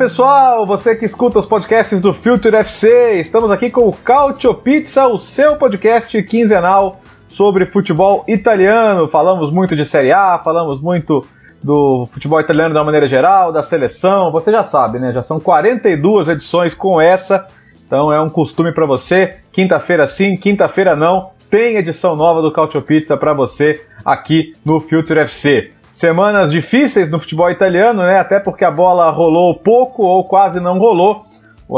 Pessoal, você que escuta os podcasts do Future FC, estamos aqui com o Cautio Pizza, o seu podcast quinzenal sobre futebol italiano. Falamos muito de Série A, falamos muito do futebol italiano de uma maneira geral, da seleção, você já sabe, né? Já são 42 edições com essa, então é um costume para você. Quinta-feira sim, quinta-feira não, tem edição nova do Cautio Pizza para você aqui no Future FC semanas difíceis no futebol italiano, né? Até porque a bola rolou pouco ou quase não rolou.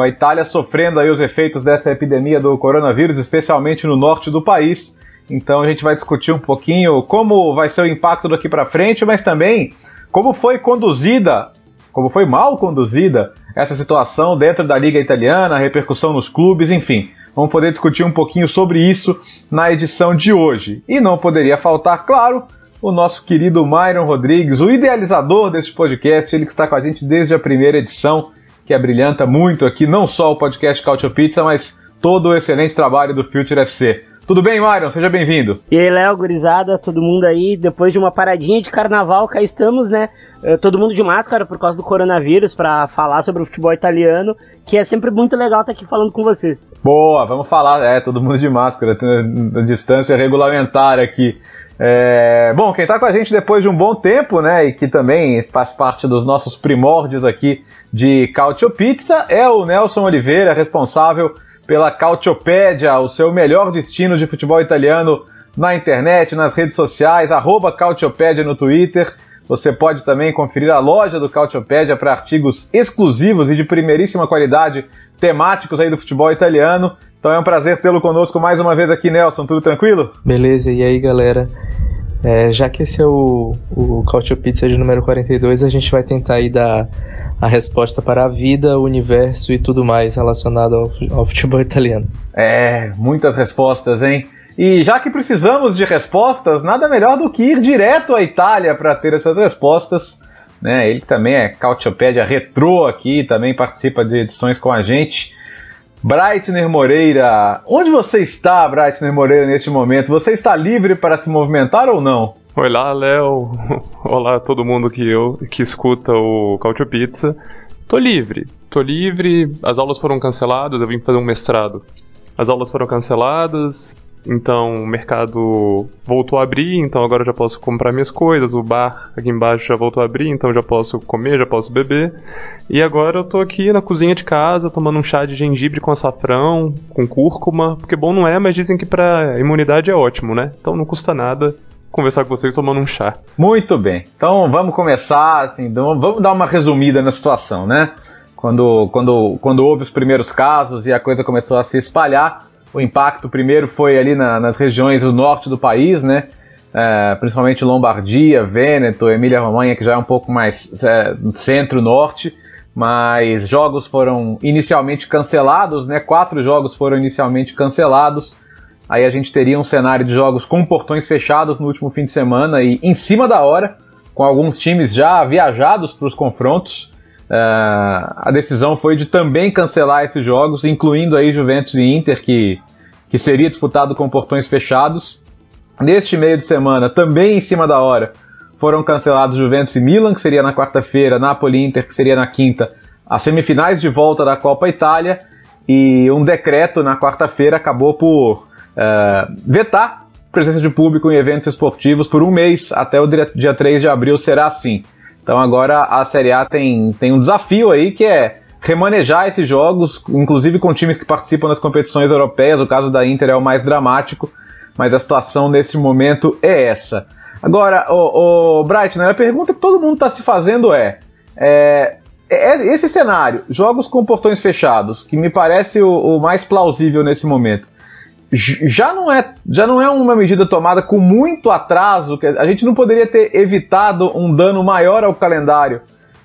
A Itália sofrendo aí os efeitos dessa epidemia do coronavírus, especialmente no norte do país. Então a gente vai discutir um pouquinho como vai ser o impacto daqui para frente, mas também como foi conduzida, como foi mal conduzida essa situação dentro da liga italiana, a repercussão nos clubes, enfim. Vamos poder discutir um pouquinho sobre isso na edição de hoje. E não poderia faltar, claro, o nosso querido Myron Rodrigues, o idealizador desse podcast, ele que está com a gente desde a primeira edição, que abrilhanta muito aqui, não só o podcast Cautio Pizza, mas todo o excelente trabalho do Future FC. Tudo bem, Myron? Seja bem-vindo. E aí, Léo, gurizada, todo mundo aí, depois de uma paradinha de carnaval, cá estamos, né? Eh, todo mundo de máscara por causa do coronavírus, para falar sobre o futebol italiano, que é sempre muito legal estar aqui falando com vocês. Boa, vamos falar, é, todo mundo de máscara, a distância regulamentar aqui. É, bom, quem está com a gente depois de um bom tempo, né, e que também faz parte dos nossos primórdios aqui de Cautio Pizza, é o Nelson Oliveira, responsável pela Cautiopédia, o seu melhor destino de futebol italiano na internet, nas redes sociais, arroba Cautiopédia no Twitter. Você pode também conferir a loja do Cautiopédia para artigos exclusivos e de primeiríssima qualidade temáticos aí do futebol italiano. Então é um prazer tê-lo conosco mais uma vez aqui, Nelson. Tudo tranquilo? Beleza, e aí galera? É, já que esse é o, o Cautio Pizza de número 42, a gente vai tentar aí dar a resposta para a vida, o universo e tudo mais relacionado ao, ao futebol italiano. É, muitas respostas, hein? E já que precisamos de respostas, nada melhor do que ir direto à Itália para ter essas respostas. Né? Ele também é Cautiopédia Retrô aqui, também participa de edições com a gente. Breitner Moreira, onde você está, Breitner Moreira, neste momento? Você está livre para se movimentar ou não? Olá, Léo. Olá todo mundo que eu que escuta o Cautio Pizza. Tô livre. Tô livre. As aulas foram canceladas, eu vim fazer um mestrado. As aulas foram canceladas, então o mercado voltou a abrir, então agora já posso comprar minhas coisas. O bar aqui embaixo já voltou a abrir, então já posso comer, já posso beber. E agora eu tô aqui na cozinha de casa tomando um chá de gengibre com açafrão, com cúrcuma, porque bom não é, mas dizem que pra imunidade é ótimo, né? Então não custa nada conversar com vocês tomando um chá. Muito bem. Então vamos começar, assim, então, vamos dar uma resumida na situação, né? Quando, quando, quando houve os primeiros casos e a coisa começou a se espalhar, o impacto primeiro foi ali na, nas regiões do norte do país, né? É, principalmente Lombardia, Vêneto, Emília-Romanha, que já é um pouco mais é, centro-norte, mas jogos foram inicialmente cancelados, né? Quatro jogos foram inicialmente cancelados. Aí a gente teria um cenário de jogos com portões fechados no último fim de semana e em cima da hora, com alguns times já viajados para os confrontos. Uh, a decisão foi de também cancelar esses jogos, incluindo aí Juventus e Inter, que, que seria disputado com portões fechados. Neste meio de semana, também em cima da hora, foram cancelados Juventus e Milan, que seria na quarta-feira, Napoli e Inter, que seria na quinta, as semifinais de volta da Copa Itália, e um decreto na quarta-feira acabou por uh, vetar presença de público em eventos esportivos por um mês, até o dia 3 de abril será assim. Então agora a Série A tem, tem um desafio aí que é remanejar esses jogos, inclusive com times que participam das competições europeias. O caso da Inter é o mais dramático, mas a situação nesse momento é essa. Agora, o, o Brighton, a pergunta que todo mundo está se fazendo é, é, é, esse cenário, jogos com portões fechados, que me parece o, o mais plausível nesse momento. Já não é já não é uma medida tomada com muito atraso. A gente não poderia ter evitado um dano maior ao calendário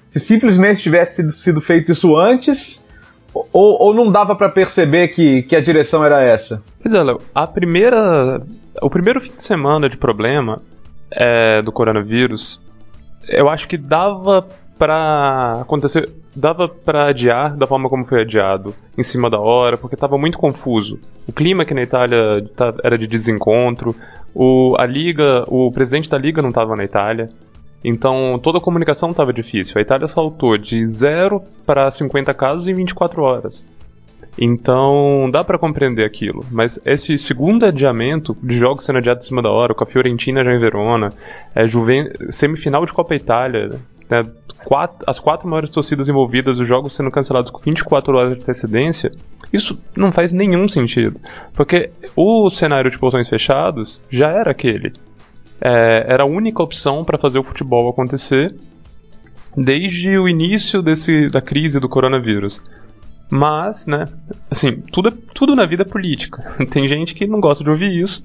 se simplesmente tivesse sido, sido feito isso antes ou, ou não dava para perceber que, que a direção era essa? Pois é, Léo, a primeira. O primeiro fim de semana de problema é, do coronavírus, eu acho que dava para acontecer, dava para adiar da forma como foi adiado, em cima da hora, porque estava muito confuso. O clima aqui na Itália tá, era de desencontro, o, a liga, o presidente da liga não estava na Itália, então toda a comunicação estava difícil. A Itália saltou de 0 para 50 casos em 24 horas. Então dá para compreender aquilo, mas esse segundo adiamento de jogos sendo adiados em cima da hora, com a Fiorentina já em Verona, é Juven... semifinal de Copa Itália, né, quatro, as quatro maiores torcidas envolvidas, os jogos sendo cancelados com 24 horas de antecedência, isso não faz nenhum sentido, porque o cenário de portões fechados já era aquele é, era a única opção para fazer o futebol acontecer desde o início desse, da crise do coronavírus. Mas, né, assim, tudo, tudo na vida é política. Tem gente que não gosta de ouvir isso.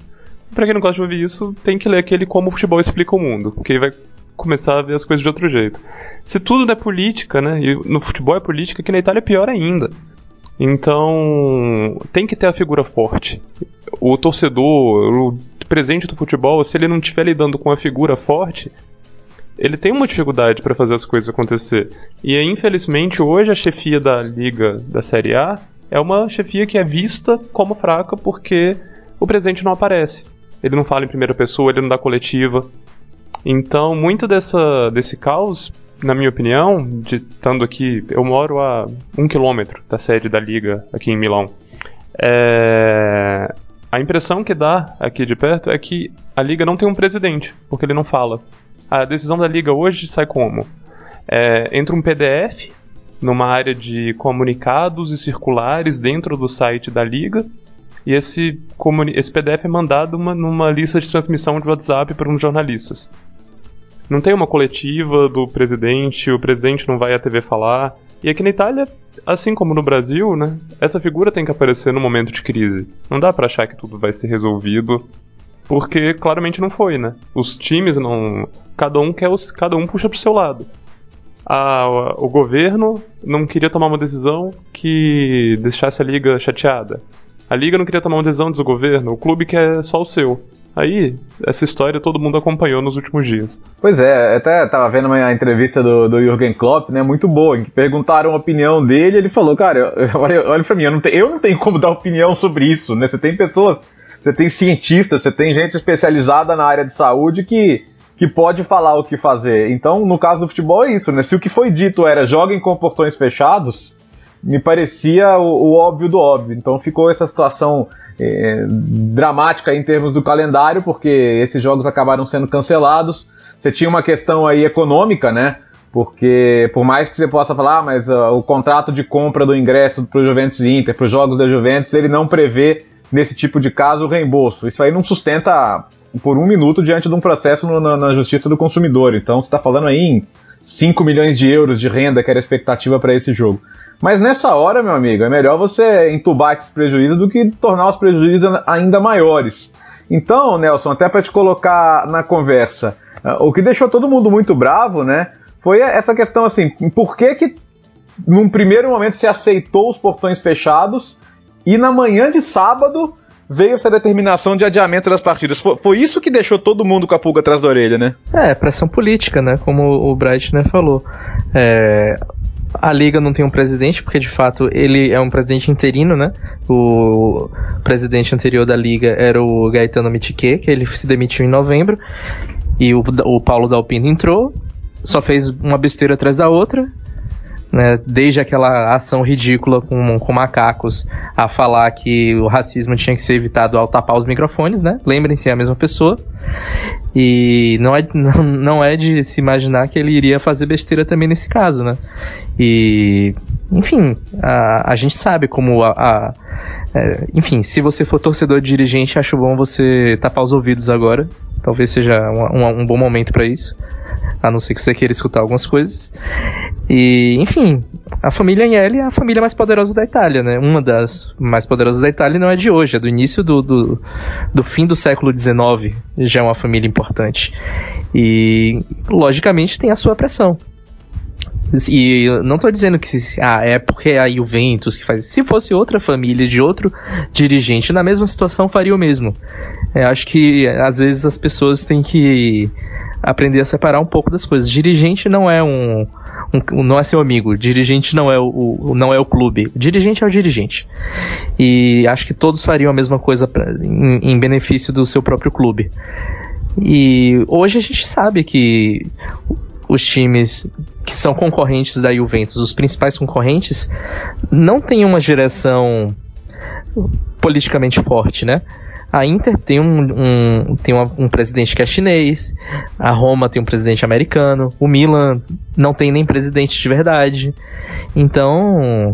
Pra quem não gosta de ouvir isso, tem que ler aquele Como o Futebol Explica o Mundo, aí vai começar a ver as coisas de outro jeito. Se tudo é política, né, e no futebol é política, que na Itália é pior ainda. Então, tem que ter a figura forte. O torcedor, o presente do futebol, se ele não estiver lidando com uma figura forte, ele tem uma dificuldade para fazer as coisas acontecer. E infelizmente hoje a chefia da liga da Série A é uma chefia que é vista como fraca porque o presidente não aparece. Ele não fala em primeira pessoa, ele não dá coletiva. Então, muito dessa, desse caos, na minha opinião, de estando aqui, eu moro a um quilômetro da sede da liga aqui em Milão. É, a impressão que dá aqui de perto é que a liga não tem um presidente, porque ele não fala. A decisão da liga hoje sai como? É, entra um PDF numa área de comunicados e circulares dentro do site da liga, e esse, esse PDF é mandado uma, numa lista de transmissão de WhatsApp para uns jornalistas. Não tem uma coletiva do presidente, o presidente não vai à TV falar. E aqui na Itália assim como no Brasil, né, essa figura tem que aparecer no momento de crise. Não dá para achar que tudo vai ser resolvido, porque claramente não foi, né? Os times não, cada um quer os, cada um puxa pro seu lado. A, o governo não queria tomar uma decisão que deixasse a liga chateada. A liga não queria tomar uma decisão do governo, o clube quer só o seu. Aí, essa história todo mundo acompanhou nos últimos dias. Pois é, até tava vendo uma entrevista do, do Jürgen Klopp, né, muito boa, que perguntaram a opinião dele, ele falou, cara, olha, olha pra mim, eu não, tenho, eu não tenho como dar opinião sobre isso, né, você tem pessoas, você tem cientistas, você tem gente especializada na área de saúde que, que pode falar o que fazer. Então, no caso do futebol é isso, né, se o que foi dito era joguem com portões fechados, me parecia o, o, óbvio do óbvio. Então ficou essa situação é, dramática em termos do calendário, porque esses jogos acabaram sendo cancelados. Você tinha uma questão aí econômica, né? Porque por mais que você possa falar, ah, mas uh, o contrato de compra do ingresso para o Juventus Inter, para os jogos da Juventus, ele não prevê nesse tipo de caso o reembolso. Isso aí não sustenta por um minuto diante de um processo no, na, na, justiça do consumidor. Então você está falando aí em 5 milhões de euros de renda que era a expectativa para esse jogo. Mas nessa hora, meu amigo, é melhor você entubar esses prejuízos do que tornar os prejuízos ainda maiores. Então, Nelson, até para te colocar na conversa, ah, o que deixou todo mundo muito bravo, né, foi essa questão assim, por que que num primeiro momento se aceitou os portões fechados e na manhã de sábado veio essa determinação de adiamento das partidas. Foi, foi, isso que deixou todo mundo com a pulga atrás da orelha, né? É, pressão política, né? Como o Bright né, falou. É, a liga não tem um presidente, porque de fato ele é um presidente interino, né? O presidente anterior da liga era o Gaetano Mitique, que ele se demitiu em novembro. E o, o Paulo Dalpino entrou, só fez uma besteira atrás da outra, né, desde aquela ação ridícula com, com macacos a falar que o racismo tinha que ser evitado ao tapar os microfones, né? Lembrem-se, é a mesma pessoa. E não é, não, não é de se imaginar que ele iria fazer besteira também nesse caso, né? E, enfim, a, a gente sabe como a, a é, enfim, se você for torcedor de dirigente, acho bom você tapar os ouvidos agora. Talvez seja um, um, um bom momento para isso a não ser que você queira escutar algumas coisas. E, enfim, A família Agnelli é a família mais poderosa da Itália, né? Uma das mais poderosas da Itália não é de hoje, é do início do, do, do fim do século XIX. Já é uma família importante. E, logicamente, tem a sua pressão. E não estou dizendo que ah, é porque é a Juventus que faz. Se fosse outra família de outro dirigente na mesma situação, faria o mesmo. Eu acho que às vezes as pessoas têm que aprender a separar um pouco das coisas. Dirigente não é um, um não é seu amigo. Dirigente não é o, o, não é o clube. Dirigente é o dirigente. E acho que todos fariam a mesma coisa pra, em, em benefício do seu próprio clube. E hoje a gente sabe que os times que são concorrentes da Juventus, os principais concorrentes, não têm uma direção politicamente forte, né? A Inter tem um, um tem uma, um presidente que é chinês, a Roma tem um presidente americano, o Milan não tem nem presidente de verdade. Então,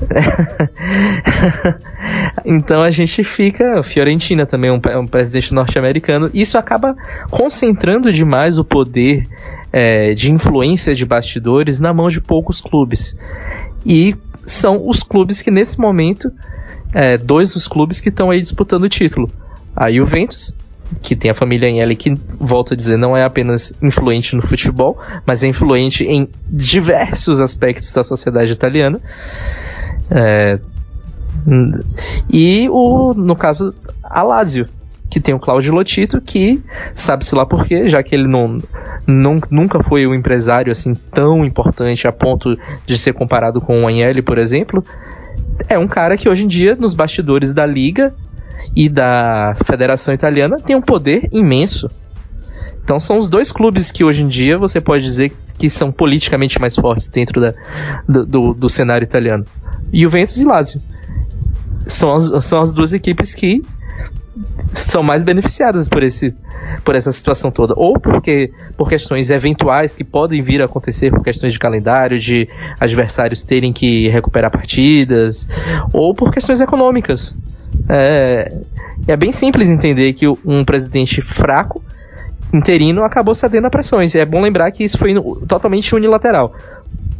então a gente fica. Fiorentina também é um, um presidente norte-americano. Isso acaba concentrando demais o poder é, de influência de bastidores na mão de poucos clubes. E são os clubes que nesse momento, é, dois dos clubes que estão aí disputando o título. A Juventus, que tem a família Agnelli, que, volto a dizer, não é apenas influente no futebol, mas é influente em diversos aspectos da sociedade italiana. É, e o, no caso, a Lazio, que tem o Claudio Lotito, que sabe-se lá por quê, já que ele não, nunca foi um empresário assim tão importante a ponto de ser comparado com o Agnelli, por exemplo, é um cara que hoje em dia, nos bastidores da Liga e da Federação Italiana, tem um poder imenso. Então são os dois clubes que hoje em dia você pode dizer que são politicamente mais fortes dentro da, do, do, do cenário italiano. Juventus e Lazio. São as, são as duas equipes que são mais beneficiadas por, esse, por essa situação toda. Ou porque por questões eventuais que podem vir a acontecer, por questões de calendário, de adversários terem que recuperar partidas, ou por questões econômicas. É, é bem simples entender que um presidente fraco interino acabou cedendo a pressões. É bom lembrar que isso foi totalmente unilateral.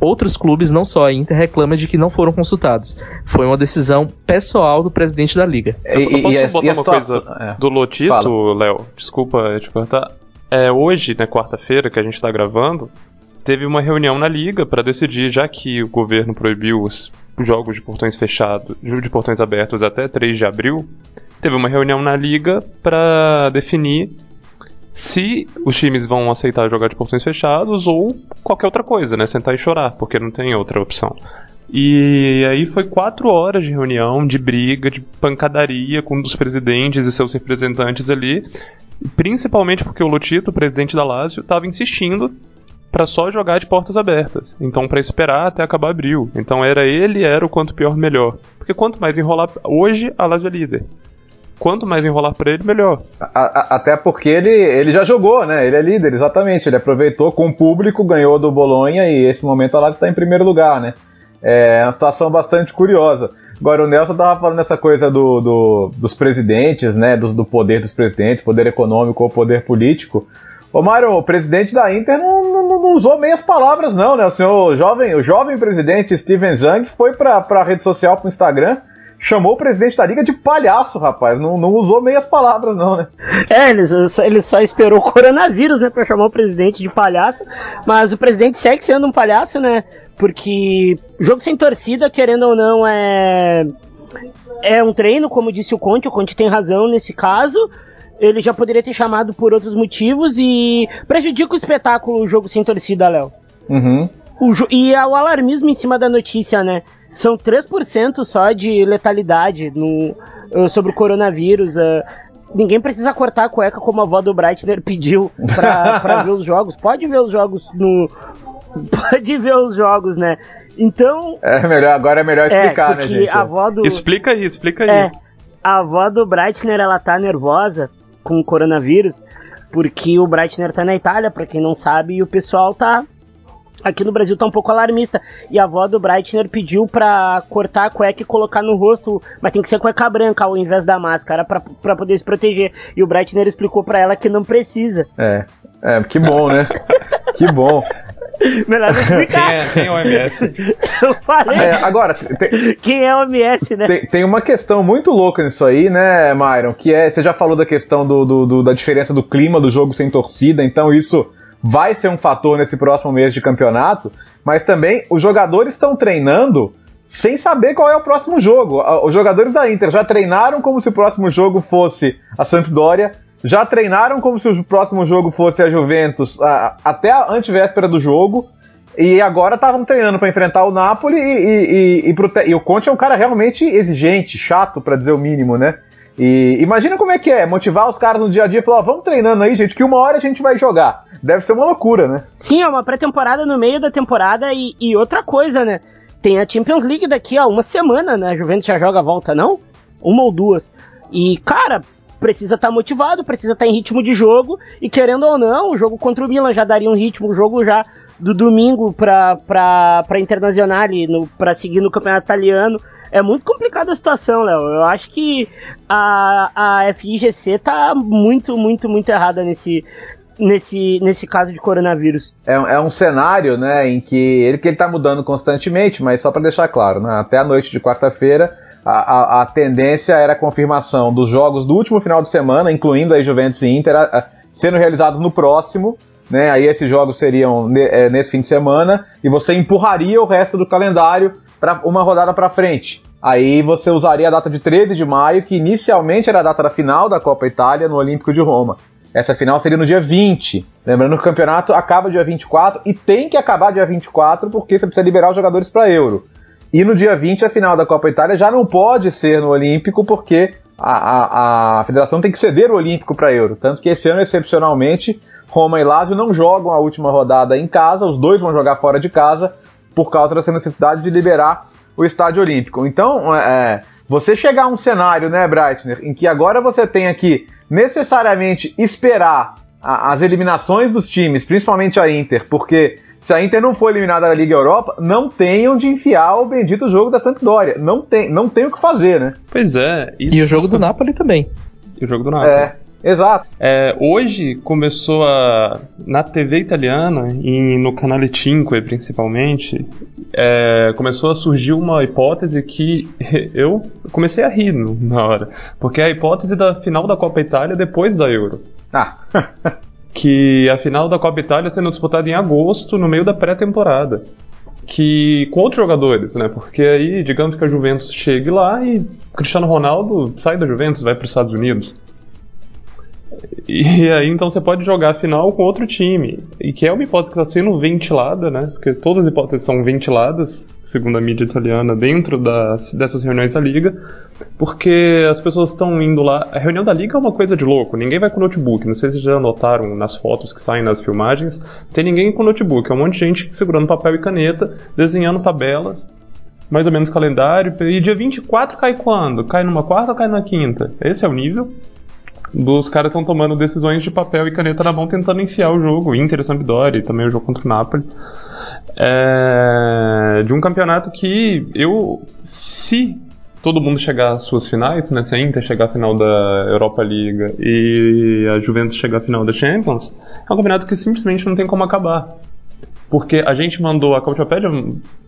Outros clubes, não só a Inter, reclamam de que não foram consultados. Foi uma decisão pessoal do presidente da liga. E, eu, posso e, botar e uma coisa é. do Lotito, Léo? Desculpa te cortar. É, hoje, na quarta-feira, que a gente está gravando, teve uma reunião na liga para decidir, já que o governo proibiu os jogos de portões fechados, de portões abertos até 3 de abril, teve uma reunião na liga para definir se os times vão aceitar jogar de portões fechados ou qualquer outra coisa, né? Sentar e chorar, porque não tem outra opção. E aí foi quatro horas de reunião, de briga, de pancadaria com um dos presidentes e seus representantes ali, principalmente porque o Lotito, presidente da Lazio, estava insistindo para só jogar de portas abertas. Então, para esperar até acabar abril. Então, era ele, era o quanto pior, melhor. Porque quanto mais enrolar. Hoje, a Lazio é líder quanto mais enrolar para ele, melhor. A, a, até porque ele, ele já jogou, né? Ele é líder, exatamente. Ele aproveitou com o público, ganhou do Bolonha e esse momento a Lazio está em primeiro lugar, né? É uma situação bastante curiosa. Agora, o Nelson tava falando essa coisa do, do dos presidentes, né? Do, do, poder dos presidentes, poder econômico ou poder político. Ô Mário, o presidente da Inter não, não, não, usou meias palavras, não, né? O senhor o jovem, o jovem presidente Steven Zang foi para a rede social, para o Instagram, chamou o presidente da liga de palhaço, rapaz. Não, não usou meias palavras, não, né? É, ele, ele só esperou o coronavírus, né, pra chamar o presidente de palhaço. Mas o presidente segue sendo um palhaço, né? Porque jogo sem torcida, querendo ou não, é. É um treino, como disse o Conte, o Conte tem razão nesse caso. Ele já poderia ter chamado por outros motivos e prejudica o espetáculo o jogo sem torcida, Léo. Uhum. O, e é o alarmismo em cima da notícia, né? São 3% só de letalidade no, uh, sobre o coronavírus. Uh, ninguém precisa cortar a cueca como a avó do Breitner pediu pra, pra ver os jogos. Pode ver os jogos no. Pode ver os jogos, né? Então. É melhor, agora é melhor explicar, é, né, gente? A avó do, explica aí, explica aí. É, a avó do Breitner, ela tá nervosa com o coronavírus, porque o Breitner tá na Itália, pra quem não sabe, e o pessoal tá aqui no Brasil tá um pouco alarmista. E a avó do Breitner pediu pra cortar a cueca e colocar no rosto, mas tem que ser cueca branca ao invés da máscara pra, pra poder se proteger. E o Breitner explicou pra ela que não precisa. É, é que bom, né? que bom. Melhor não explicar. Quem é, quem é o MS? Eu falei. É, agora, tem, Quem é o MS, né? tem, tem uma questão muito louca nisso aí, né, Myron? Que é, você já falou da questão do, do- do- da diferença do clima do jogo sem torcida, então isso vai ser um fator nesse próximo mês de campeonato, mas também os jogadores estão treinando sem saber qual é o próximo jogo. Os jogadores da Inter já treinaram como se o próximo jogo fosse a Sampdoria, já treinaram como se o próximo jogo fosse a Juventus a- até a antivéspera do jogo. E agora estavam treinando para enfrentar o Napoli e, e, e, e pro e o Conte é um cara realmente exigente, chato, para dizer o mínimo, né? E imagina como é que é, motivar os caras no dia a dia e falar, vamos treinando aí, gente, que uma hora a gente vai jogar. Deve ser uma loucura, né? Sim, é uma pré-temporada no meio da temporada e, e outra coisa, né? Tem a Champions League daqui a uma semana, né? A Juventus já joga a volta, não? Uma ou duas. E, cara, precisa estar motivado, precisa estar em ritmo de jogo. E querendo ou não, o jogo contra o Milan já daria um ritmo, o jogo já do domingo pra, pra, Internazionale, pra seguir no campeonato italiano. É muito complicada a situação, Léo. Eu acho que a, a FIGC tá muito, muito, muito errada nesse, nesse, nesse caso de coronavírus. É, é um cenário, né, em que ele que ele tá mudando constantemente, mas só para deixar claro, né, até a noite de quarta-feira a, a, a tendência era a confirmação dos jogos do último final de semana, incluindo aí Juventus e Inter, a- a- sendo realizados no próximo, né, aí esses jogos seriam ne- é, nesse fim de semana e você empurraria o resto do calendário para uma rodada para frente. Aí você usaria a data de 13 de maio, que inicialmente era a data da final da Copa Itália no Olímpico de Roma. Essa final seria no dia 20. Lembrando que o campeonato acaba dia 24 e tem que acabar dia 24 porque você precisa liberar os jogadores para Euro. E no dia 20 a final da Copa Itália já não pode ser no Olímpico porque a, a, a federação tem que ceder o Olímpico para Euro. Tanto que esse ano, excepcionalmente, Roma e Lazio não jogam a última rodada em casa, os dois vão jogar fora de casa por causa dessa necessidade de liberar o estádio olímpico. Então, é, você chegar a um cenário, né, Breitner, em que agora você tenha que necessariamente esperar a- as eliminações dos times, principalmente a Inter, porque se a Inter não for eliminada da Liga Europa, não tenham de enfiar o bendito jogo da Sampdoria. Não tem, não tem o que fazer, né? Pois é. Isso... E o jogo do Napoli também. E o jogo do Napoli. É, exato. É, hoje começou a. Na TV italiana, e no canale 5 principalmente, é, começou a surgir uma hipótese que eu comecei a rir na hora. Porque é a hipótese da final da Copa Itália depois da Euro. Ah, Que a final da Copa Itália sendo disputada em agosto, no meio da pré-temporada. Que com outros jogadores, né? Porque aí, digamos que a Juventus chegue lá e Cristiano Ronaldo sai da Juventus, vai para os Estados Unidos. E aí então você pode jogar a final com outro time. E que é uma hipótese que está sendo ventilada, né? Porque todas as hipóteses são ventiladas, segundo a mídia italiana, dentro das, dessas reuniões da Liga. Porque as pessoas estão indo lá. A reunião da Liga é uma coisa de louco. Ninguém vai com notebook. Não sei se já notaram nas fotos que saem nas filmagens. Tem ninguém com notebook. É um monte de gente segurando papel e caneta, desenhando tabelas. Mais ou menos calendário. E dia 24 cai quando? Cai numa quarta ou cai na quinta? Esse é o nível dos caras estão tomando decisões de papel e caneta na mão tentando enfiar o jogo, Inter e Sampdoria e também o jogo contra o Napoli. É, de um campeonato que eu, se todo mundo chegar às suas finais, né, se a Inter chegar à final da Europa League e a Juventus chegar à final da Champions, é um campeonato que simplesmente não tem como acabar. Porque a gente mandou, a Cautiopédia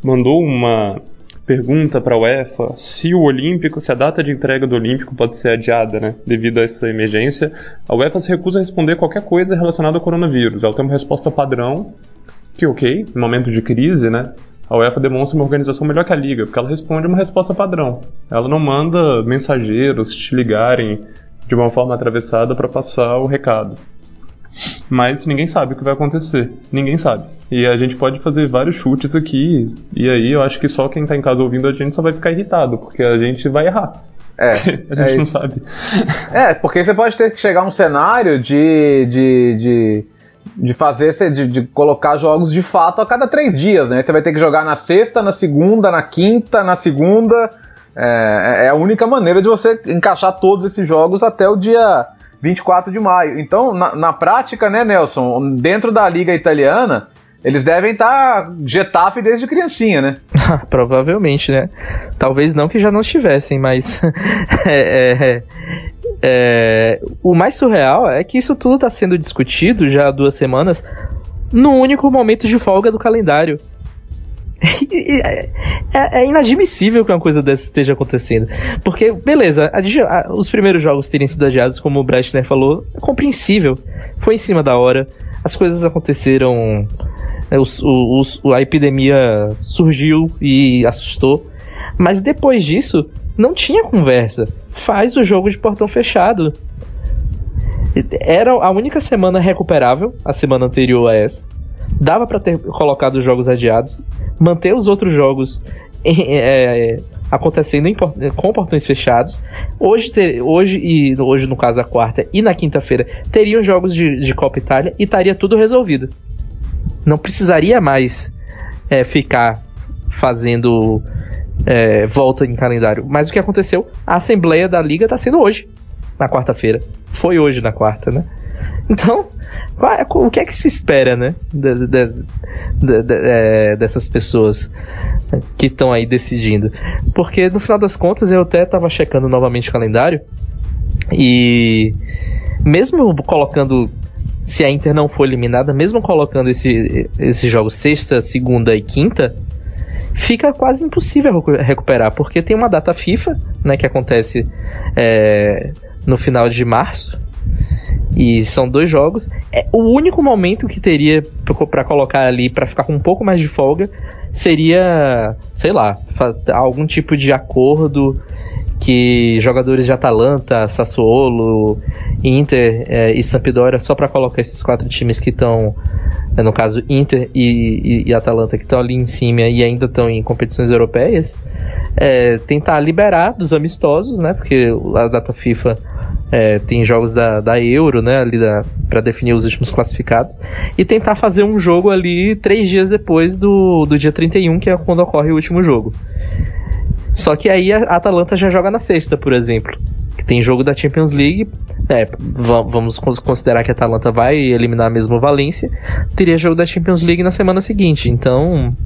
mandou uma pergunta para a UEFA se o Olímpico, se a data de entrega do Olímpico pode ser adiada, né, devido a essa emergência. A UEFA se recusa a responder qualquer coisa relacionada ao coronavírus. Ela tem uma resposta padrão, que ok, no momento de crise, né, a UEFA demonstra uma organização melhor que a Liga, porque ela responde uma resposta padrão. Ela não manda mensageiros te ligarem de uma forma atravessada para passar o recado. Mas ninguém sabe o que vai acontecer. Ninguém sabe. E a gente pode fazer vários chutes aqui. E aí eu acho que só quem tá em casa ouvindo a gente só vai ficar irritado, porque a gente vai errar. É, a gente é não sabe. É, porque você pode ter que chegar a um cenário de, de, de, de fazer, de, de colocar jogos de fato a cada três dias, né? Você vai ter que jogar na sexta, na segunda, na quinta, na segunda. É, é a única maneira de você encaixar todos esses jogos até o dia 24 de maio. Então, na, na prática, né, Nelson, dentro da liga italiana, eles devem estar Getafe desde criancinha, né? Provavelmente, né? Talvez não que já não estivessem, mas. é, é, é, o mais surreal é que isso tudo está sendo discutido já há duas semanas no único momento de folga do calendário. é, é, inadmissível que uma coisa dessa esteja acontecendo. Porque, beleza, a, a, os primeiros jogos terem sido adiados, como o Breitner falou, é compreensível. Foi em cima da hora, as coisas aconteceram, é, os, a epidemia surgiu e assustou. Mas depois disso, não tinha conversa. Faz o jogo de portão fechado. Era a única semana recuperável, a semana anterior a essa. Dava para ter colocado os jogos adiados, manter os outros jogos é, acontecendo em, com portões fechados. Hoje, ter, hoje e hoje no caso a quarta e na quinta-feira teriam jogos de, de Copa Itália e estaria tudo resolvido. Não precisaria mais é, ficar fazendo é, volta em calendário. Mas o que aconteceu? A assembleia da liga está sendo hoje, na quarta-feira. Foi hoje na quarta, né? Então, é, o que é que se espera, né? De, de, de, é, dessas pessoas que estão aí decidindo. Porque no final das contas eu até estava checando novamente o calendário e mesmo colocando se a Inter não for eliminada, mesmo colocando esse, esses jogos sexta, segunda e quinta, fica quase impossível recuperar, porque tem uma data FIFA, né, que acontece é, no final de março, e são dois jogos. É o único momento que teria para colocar ali para ficar com um pouco mais de folga seria, sei lá, algum tipo de acordo que jogadores de Atalanta, Sassuolo, Inter é, e Sampdoria, só para colocar esses quatro times que estão, é, no caso Inter e, e, e Atalanta, que estão ali em cima e ainda estão em competições europeias, é, tentar liberar dos amistosos, né? Porque a data FIFA é, tem jogos da, da Euro, né, ali para definir os últimos classificados, e tentar fazer um jogo ali três dias depois do, do dia 31, que é quando ocorre o último jogo. Só que aí a Atalanta já joga na sexta, por exemplo. Que tem jogo da Champions League. É, vamos considerar que a Atalanta vai eliminar mesmo o Valência. Teria jogo da Champions League na semana seguinte. Então.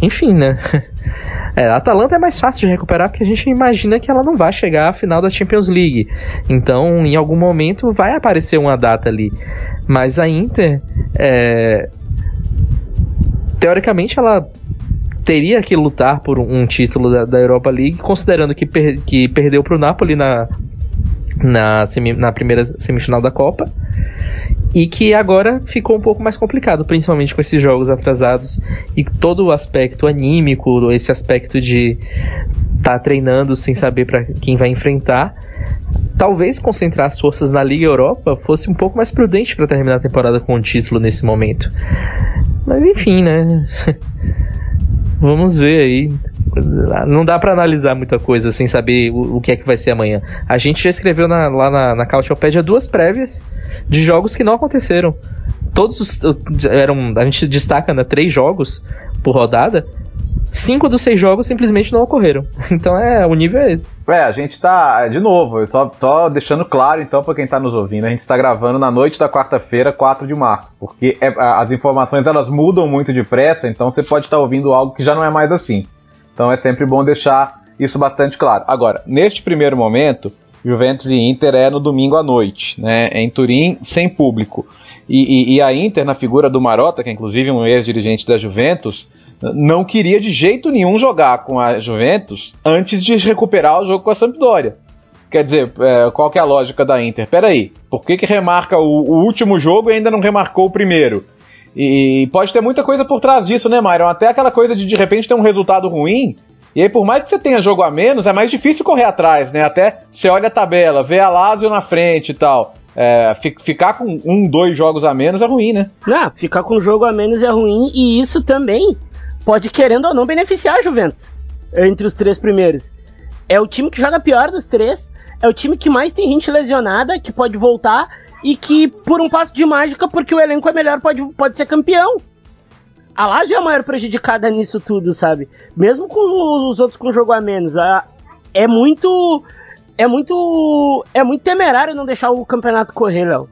Enfim, né? É, a Atalanta é mais fácil de recuperar porque a gente imagina que ela não vai chegar à final da Champions League. Então, em algum momento vai aparecer uma data ali. Mas a Inter, é, teoricamente, ela teria que lutar por um, título da, da, Europa League, considerando que, per, que perdeu para o Napoli na, na, semi, na primeira semifinal da Copa e que agora ficou um pouco mais complicado, principalmente com esses jogos atrasados e todo o aspecto anímico, esse aspecto de estar tá treinando sem saber para quem vai enfrentar. Talvez concentrar as forças na Liga Europa fosse um pouco mais prudente para terminar a temporada com um título nesse momento. Mas enfim, né? Vamos ver aí. Não dá para analisar muita coisa sem saber o, o, que é que vai ser amanhã. A gente já escreveu na, lá na, na Cautiopédia duas prévias de jogos que não aconteceram. Todos os, eram. A gente destaca né, três jogos por rodada. Cinco dos seis jogos simplesmente não ocorreram. Então é, o nível é esse. É, a gente tá, de novo, eu só tô deixando claro então para quem tá nos ouvindo, a gente está gravando na noite da quarta-feira, 4 de março, porque é, as informações elas mudam muito depressa, então você pode estar tá ouvindo algo que já não é mais assim. Então é sempre bom deixar isso bastante claro. Agora, neste primeiro momento, Juventus e Inter é no domingo à noite, né? É em Turim, sem público. E, e, e a Inter, na figura do Marota, que é inclusive um ex-dirigente da Juventus, não queria de jeito nenhum jogar com a Juventus antes de recuperar o jogo com a Sampdoria. Quer dizer, é, qual que é a lógica da Inter? Peraí, por que, que remarca o, o último jogo e ainda não remarcou o primeiro? E pode ter muita coisa por trás disso, né, Myron? Até aquela coisa de de repente ter um resultado ruim e aí, por mais que você tenha jogo a menos, é mais difícil correr atrás, né? Até você olha a tabela, vê a Lazio na frente e tal. É, ficar com um, dois jogos a menos é ruim, né? Não, ficar com um jogo a menos é ruim e isso também pode, querendo ou não, beneficiar a Juventus entre os três primeiros. É o time que joga pior dos três, é o time que mais tem gente lesionada, que pode voltar e que, por um passo de mágica, porque o elenco é melhor, pode, pode ser campeão a Lazio é a maior prejudicada nisso tudo, sabe? Mesmo com os outros com jogo a menos. A, é muito. É muito. É muito temerário não deixar o campeonato correr, Léo.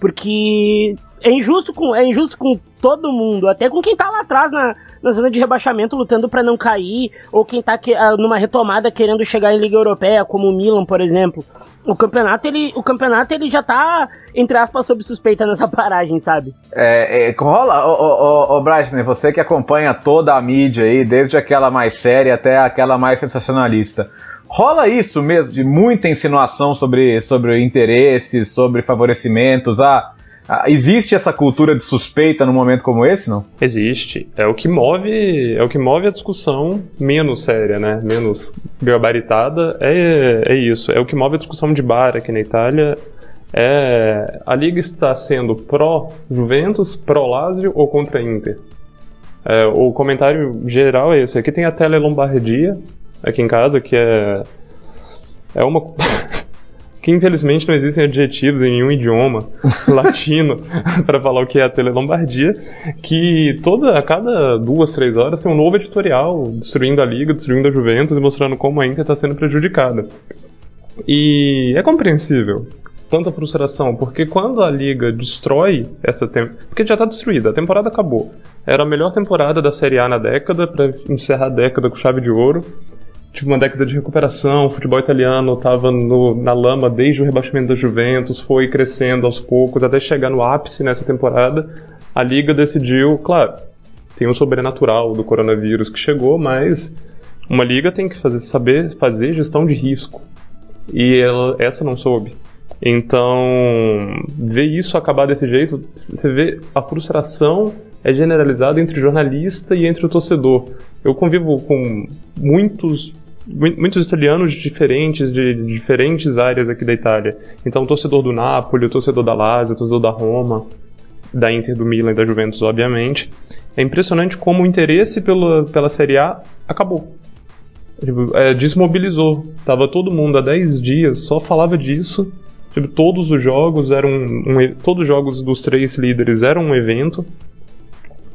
Porque é injusto com, é injusto com todo mundo, até com quem tá lá atrás na, na zona de rebaixamento lutando para não cair, ou quem tá que, ah, numa retomada querendo chegar em Liga Europeia, como o Milan, por exemplo. O campeonato, ele, o campeonato ele já tá, entre aspas, sob suspeita nessa paragem, sabe? É, é rola, ô, ô, ô, Brian, você que acompanha toda a mídia aí, desde aquela mais séria até aquela mais sensacionalista. Rola isso mesmo, de muita insinuação sobre, sobre interesses, sobre favorecimentos. Ah, existe essa cultura de suspeita num momento como esse, não? Existe. É o que move, é o que move a discussão menos séria, né? Menos gabaritada. É, é isso. É o que move a discussão de bar aqui na Itália. É, a liga está sendo pró Juventus, pró Lazio ou contra Inter? É, o comentário geral é esse. Aqui tem a Tele Lombardia, aqui em casa, que é é uma que infelizmente não existem adjetivos em nenhum idioma latino para falar o que é a Telelombardia, que toda a cada duas, três horas tem um novo editorial destruindo a liga, destruindo a Juventus e mostrando como a Inter está sendo prejudicada. E é compreensível tanta frustração, porque quando a liga destrói essa temporada, porque já está destruída, a temporada acabou. Era a melhor temporada da Série A na década para encerrar a década com chave de ouro tipo, uma década de recuperação, o futebol italiano estava na lama desde o rebaixamento da Juventus, foi crescendo aos poucos até chegar no ápice nessa temporada. A liga decidiu, claro, tem o um sobrenatural do coronavírus que chegou, mas uma liga tem que fazer, saber fazer gestão de risco. E ela, essa não soube. Então, ver isso acabar desse jeito, você vê a frustração é generalizada entre jornalista e entre o torcedor. Eu convivo com muitos muitos italianos diferentes, de, diferentes áreas aqui da Itália. Então, torcedor do Napoli, torcedor da Lazio, torcedor da Roma, da Inter, do Milan e da Juventus, obviamente. É impressionante como o interesse pela, pela Série A acabou. Tipo, é, desmobilizou. Tava todo mundo há 10 dias, só falava disso. Tipo, todos os jogos eram. Um, todos os jogos dos três líderes eram um evento.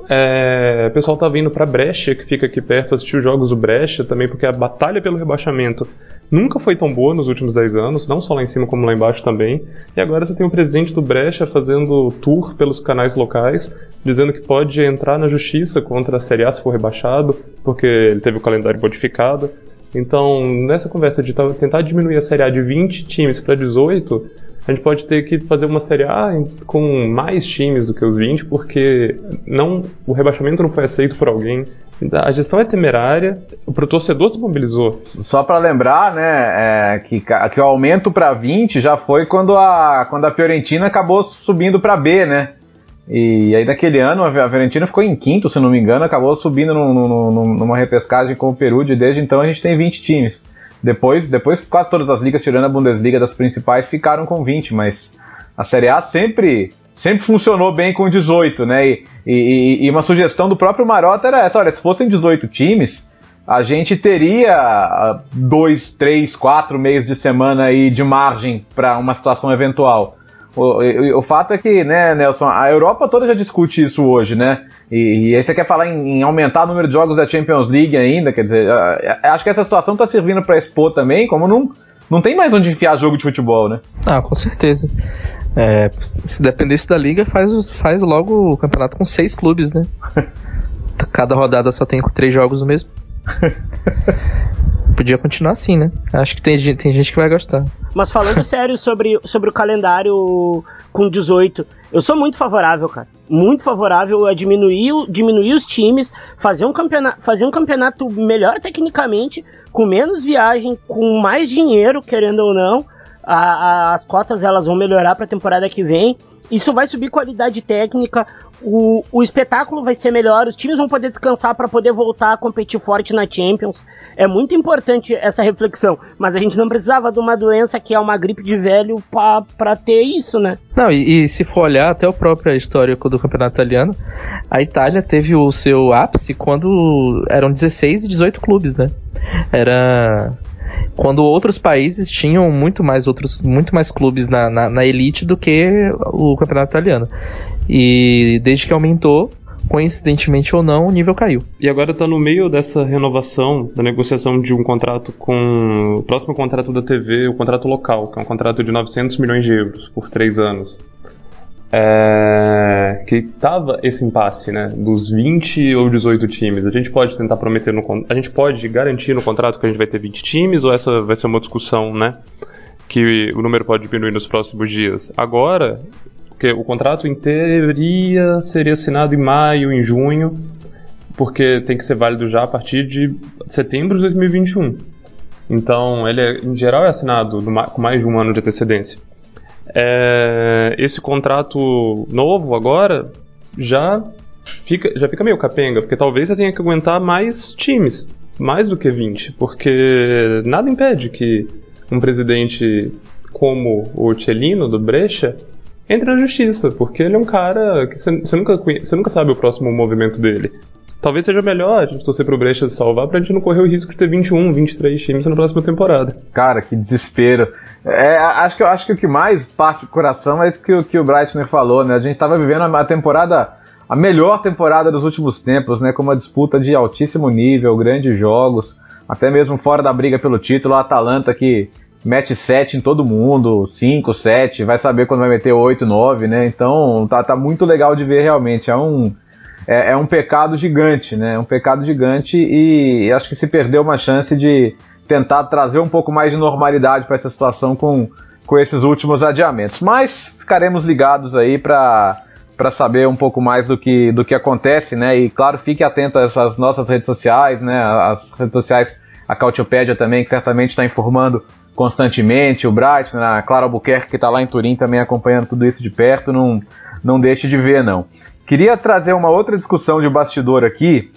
É, o pessoal tá vindo para Brecha, que fica aqui perto, assistir os jogos do Brecha também, porque a batalha pelo rebaixamento nunca foi tão boa nos últimos 10 anos, não só lá em cima como lá embaixo também. E agora você tem o presidente do Brecha fazendo tour pelos canais locais, dizendo que pode entrar na justiça contra a Série A se for rebaixado, porque ele teve o calendário modificado. Então, nessa conversa de tentar diminuir a Série A de 20 times para 18, a gente pode ter que fazer uma Série A com mais times do que os 20, porque não, o rebaixamento não foi aceito por alguém. A gestão é temerária, o torcedor se mobilizou. Só para lembrar, né, é, que, que o aumento para 20 já foi quando a, quando a Fiorentina acabou subindo para B, né? E aí naquele ano a Fiorentina ficou em quinto, se não me engano, acabou subindo numa repescagem com o Peru, e desde então a gente tem 20 times. Depois, depois quase todas as ligas, tirando a Bundesliga das principais, ficaram com 20, mas a Série A sempre sempre funcionou bem com 18, né? E, e, e, uma sugestão do próprio Marota era essa: olha, se fossem 18 times, a gente teria ah, dois, três, quatro meses de semana aí de margem para uma situação eventual. O, o, o, fato é que, né, Nelson, a Europa toda já discute isso hoje, né? E, e aí você quer falar em, em, aumentar o número de jogos da Champions League ainda, quer dizer, acho que essa situação está servindo para expor também, como não, não tem mais onde enfiar jogo de futebol, né? Ah, com certeza. É, se dependesse da liga, faz, faz logo o campeonato com seis clubes, né? Cada rodada só tem três jogos mesmo. Podia continuar assim, né? Acho que tem, tem gente que vai gostar. Mas falando sério sobre, sobre o calendário com 18, eu sou muito favorável, cara. Muito favorável a diminuir, diminuir os times, fazer um, campeonato, fazer um campeonato melhor tecnicamente, com menos viagem, com mais dinheiro, querendo ou não. A, a, as cotas elas vão melhorar para a temporada que vem. Isso vai subir qualidade técnica, o, o espetáculo vai ser melhor, os times vão poder descansar para poder voltar a competir forte na Champions. É muito importante essa reflexão, mas a gente não precisava de uma doença que é uma gripe de velho para ter isso, né? Não, e, e, se for olhar até o próprio histórico do campeonato italiano, a Itália teve o seu ápice quando eram 16 e 18 clubes, né? Era quando outros países tinham muito mais outros muito mais clubes na, na, na elite do que o campeonato italiano. E desde que aumentou, coincidentemente ou não, o nível caiu. E agora está no meio dessa renovação, da negociação de um contrato com o próximo contrato da TV, o contrato local, que é um contrato de 900 milhões de euros por três anos. É? Que tava esse impasse, né? Dos 20 ou 18 times. A gente pode tentar prometer no a gente pode garantir no contrato que a gente vai ter 20 times ou essa vai ser uma discussão, né? Que o número pode diminuir nos próximos dias. Agora, porque o contrato em teoria seria assinado em maio, em junho, porque tem que ser válido já a partir de setembro de 2021. Então, ele é, em geral é assinado com mais de um ano de antecedência. É, esse contrato novo agora já fica, já fica meio capenga, porque talvez você tenha que aguentar mais times, mais do que 20, porque nada impede que um presidente como o Celino do Brecha entre na justiça, porque ele é um cara que você nunca, nunca sabe o próximo movimento dele. Talvez seja melhor a gente torcer pro Brecha salvar pra gente não correr o risco de ter 21, 23 times na próxima temporada. Cara, que desespero. É, acho, que, acho que o que mais parte do coração é isso que, que o Breitner falou, né? A gente tava vivendo a temporada, a melhor temporada dos últimos tempos, né? Com uma disputa de altíssimo nível, grandes jogos, até mesmo fora da briga pelo título, a Atalanta que mete 7 em todo mundo, 5, 7, vai saber quando vai meter 8, 9, né? Então tá, tá muito legal de ver realmente. É um, é, é um pecado gigante, né? É um pecado gigante e, e acho que se perdeu uma chance de tentar trazer um pouco mais de normalidade para essa situação com, com esses últimos adiamentos. Mas ficaremos ligados aí para para saber um pouco mais do que, do que acontece, né? E claro, fique atento às nossas redes sociais, né? As redes sociais, a Cautiopédia também, que certamente está informando constantemente, o Bright, né, a Clara Albuquerque, que está lá em Turim também acompanhando tudo isso de perto, não, não deixe de ver, não. Queria trazer uma outra discussão de bastidor aqui,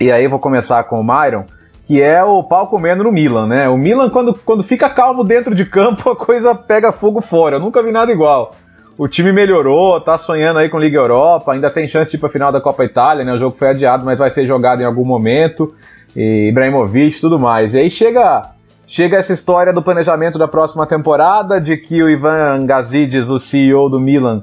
e aí vou começar com o Myron, que é o pau comendo no Milan, né? O Milan, quando, quando fica calmo dentro de campo, a coisa pega fogo fora. Eu nunca vi nada igual. O time melhorou, tá sonhando aí com Liga Europa, ainda tem chance de ir pra final da Copa Itália, né? O jogo foi adiado, mas vai ser jogado em algum momento. E Ibrahimovic tudo mais. E aí chega Chega essa história do planejamento da próxima temporada, de que o Ivan Gazidis, o CEO do Milan,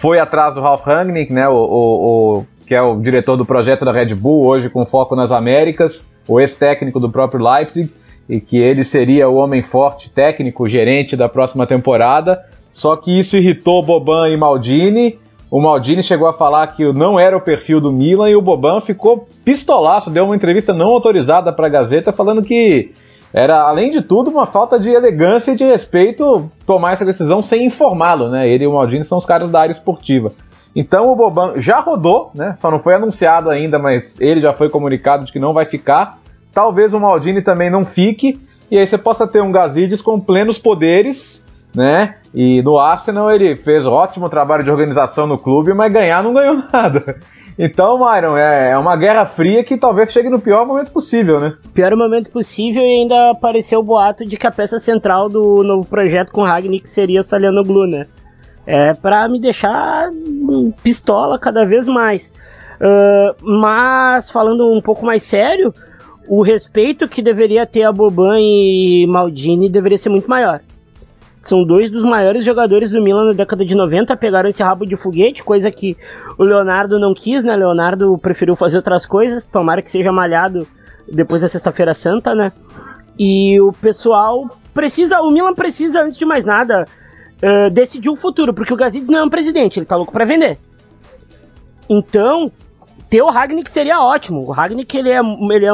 foi atrás do Ralf Rangnick, né, o, o, o, que é o diretor do projeto da Red Bull, hoje com foco nas Américas, o ex-técnico do próprio Leipzig, e que ele seria o homem forte, técnico, gerente da próxima temporada. Só que isso irritou Boban e Maldini. O Maldini chegou a falar que não era o perfil do Milan e o Boban ficou pistolaço, deu uma entrevista não autorizada para a Gazeta falando que era, além de tudo, uma falta de elegância e de respeito tomar essa decisão sem informá-lo, né? Ele e o Maldini são os caras da área esportiva. Então o Boban já rodou, né? Só não foi anunciado ainda, mas ele já foi comunicado de que não vai ficar. Talvez o Maldini também não fique. E aí você possa ter um Gazidis com plenos poderes, né? E no Arsenal ele fez ótimo trabalho de organização no clube, mas ganhar não ganhou nada. Então, Myron, é, é uma guerra fria que talvez chegue no pior momento possível, né? Pior momento possível e ainda apareceu o boato de que a peça central do novo projeto com Ragnick seria Salianoglu, né? É para me deixar pistola cada vez mais. Uh, mas, falando um pouco mais sério, o respeito que deveria ter a Boban e Maldini deveria ser muito maior são dois dos maiores jogadores do Milan na década de 90, pegaram esse rabo de foguete, coisa que o Leonardo não quis, né? Leonardo preferiu fazer outras coisas, tomara que seja malhado depois da Sexta-feira Santa, né? E o pessoal precisa, o Milan precisa, antes de mais nada, uh, decidir o futuro, porque o Gazidis não é um presidente, ele tá louco para vender. Então, ter o Ragnick seria ótimo. O Ragnick, ele é, ele é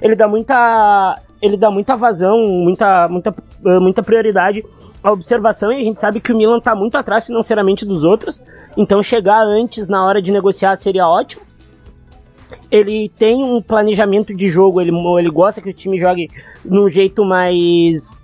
ele dá muita ele dá muita vazão, muita muita muita prioridade a observação e a gente sabe que o Milan está muito atrás financeiramente dos outros, então chegar antes na hora de negociar seria ótimo. Ele tem um planejamento de jogo, ele, ele gosta que o time jogue num jeito mais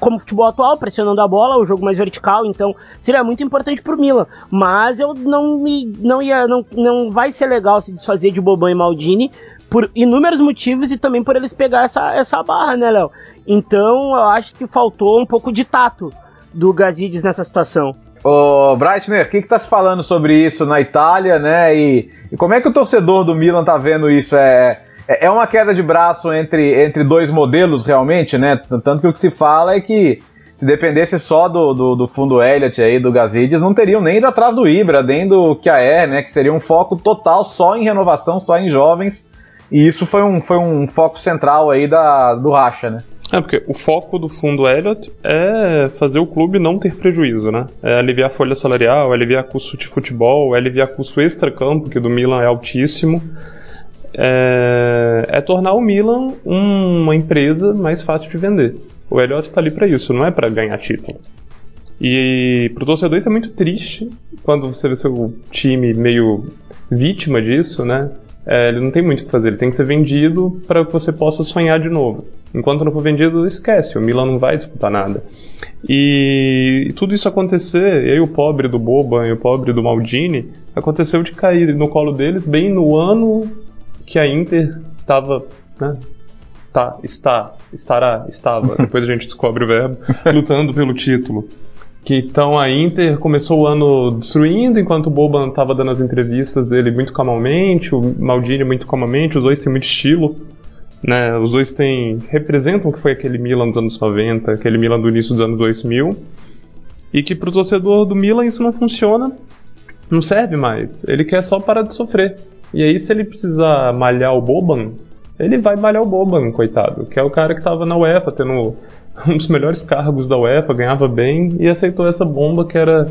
como o futebol atual, pressionando a bola, o jogo mais vertical, então seria muito importante pro Milan. Mas eu não me não ia não, não vai ser legal se desfazer de Boban e Maldini por inúmeros motivos e também por eles pegar essa, essa barra, né, Léo? Então eu acho que faltou um pouco de tato do Gazidis nessa situação. Ô, Breitner, o que, que tá se falando sobre isso na Itália, né? E, e, como é que o torcedor do Milan tá vendo isso? É, é, é uma queda de braço entre, entre dois modelos, realmente, né? Tanto que o que se fala é que se dependesse só do, do, do fundo Elliott aí, do Gazidis, não teriam nem ido atrás do Ibra, nem do Kiaer, né? Que seria um foco total só em renovação, só em jovens. E isso foi um, foi um foco central aí da, do Racha, né? É, porque o foco do fundo Elliott é fazer o clube não ter prejuízo, né? É aliviar a folha salarial, aliviar custo de futebol, aliviar custo extra-campo, que do Milan é altíssimo. É, é tornar o Milan uma empresa mais fácil de vender. O Elliott está ali para isso, não é para ganhar título. E pro torcedor isso é muito triste quando você vê seu time meio vítima disso, né? É, ele não tem muito o que fazer, ele tem que ser vendido para que você possa sonhar de novo. Enquanto não for vendido, esquece, o Milan não vai disputar nada. E, e tudo isso acontecer, e aí o pobre do Boban e o pobre do Maldini, aconteceu de cair no colo deles bem no ano que a Inter estava, né, tá, está, estará, estava, depois a gente descobre o verbo, lutando pelo título. Que então a Inter começou o ano destruindo, enquanto o Boban estava dando as entrevistas dele muito calmamente, o Maldini muito calmamente, os dois têm muito estilo. Né, os dois têm, representam o que foi aquele Milan dos anos 90, aquele Milan do início dos anos 2000, e que para o torcedor do Milan isso não funciona, não serve mais. Ele quer só parar de sofrer. E aí, se ele precisar malhar o Boban, ele vai malhar o Boban, coitado, que é o cara que estava na UEFA, tendo um dos melhores cargos da UEFA, ganhava bem e aceitou essa bomba que era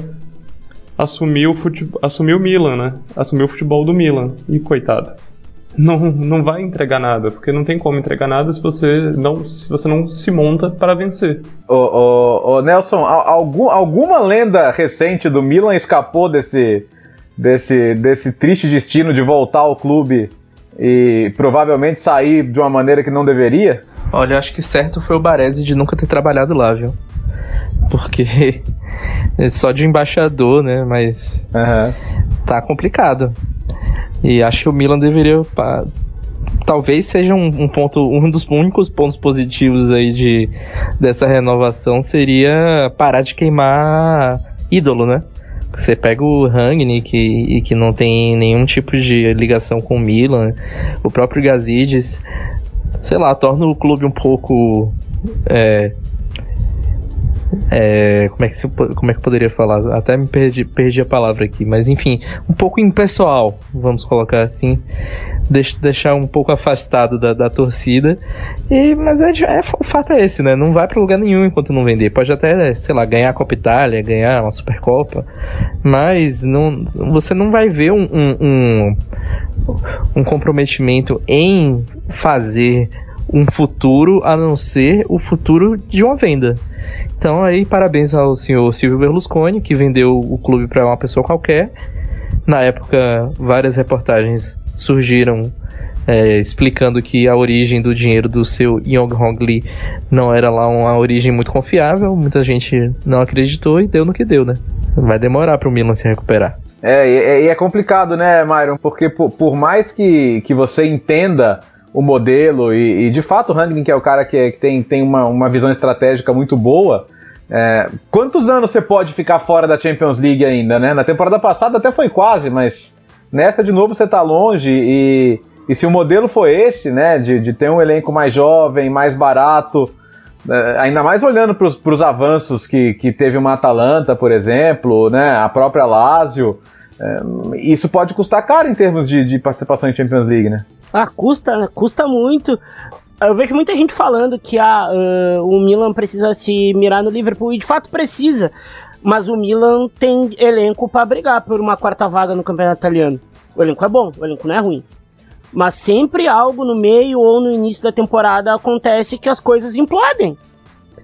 assumir o, Milan, né? Assumir o futebol do Milan. E coitado. Não, não vai entregar nada, porque não tem como entregar nada se você não se, você não se monta para vencer. Ô, ô, ô Nelson, algum, alguma lenda recente do Milan escapou desse, desse, desse triste destino de voltar ao clube e provavelmente sair de uma maneira que não deveria? Olha, acho que certo foi o Baresi de nunca ter trabalhado lá, viu? Porque é só de embaixador, né? Mas uhum. tá complicado. E acho que o Milan deveria. Pá, talvez seja um, um, ponto, um dos únicos pontos positivos aí de, dessa renovação seria parar de queimar ídolo, né? Você pega o Rangnick e, e que não tem nenhum tipo de ligação com o Milan, o próprio Gazidis sei lá, torna o clube um pouco. É, é, como, é que se, como é que eu poderia falar? Até me perdi, perdi a palavra aqui, mas enfim, um pouco impessoal, vamos colocar assim, Deix, deixar um pouco afastado da, da torcida. E, mas é, é, o fato é esse, né? Não vai para lugar nenhum enquanto não vender. Pode até, sei lá, ganhar a Copa Itália, ganhar uma Supercopa, mas não, você não vai ver um, um, um, um comprometimento em fazer um futuro a não ser o futuro de uma venda. Então aí parabéns ao senhor Silvio Berlusconi que vendeu o clube para uma pessoa qualquer. Na época várias reportagens surgiram é, explicando que a origem do dinheiro do seu Yong Hong Lee não era lá uma origem muito confiável. Muita gente não acreditou e deu no que deu, né? Vai demorar para o Milan se recuperar. É, e, é complicado, né, Myron? Porque por, por, mais que, que você entenda o modelo, e, e de fato o Rangnick é o cara que, que tem, tem uma, uma visão estratégica muito boa, é, quantos anos você pode ficar fora da Champions League ainda, né? Na temporada passada até foi quase, mas nessa de novo você tá longe e, e se o modelo for esse, né, de, de ter um elenco mais jovem, mais barato, é, ainda mais olhando para os avanços que, que teve uma Atalanta, por exemplo, né, a própria Lazio, é, isso pode custar caro em termos de, de, participação em Champions League, né? Ah, custa, custa muito. Eu vejo muita gente falando que ah, uh, o Milan precisa se mirar no Liverpool, e de fato precisa. Mas o Milan tem elenco para brigar por uma quarta vaga no campeonato italiano. O elenco é bom, o elenco não é ruim. Mas sempre algo no meio ou no início da temporada acontece que as coisas implodem.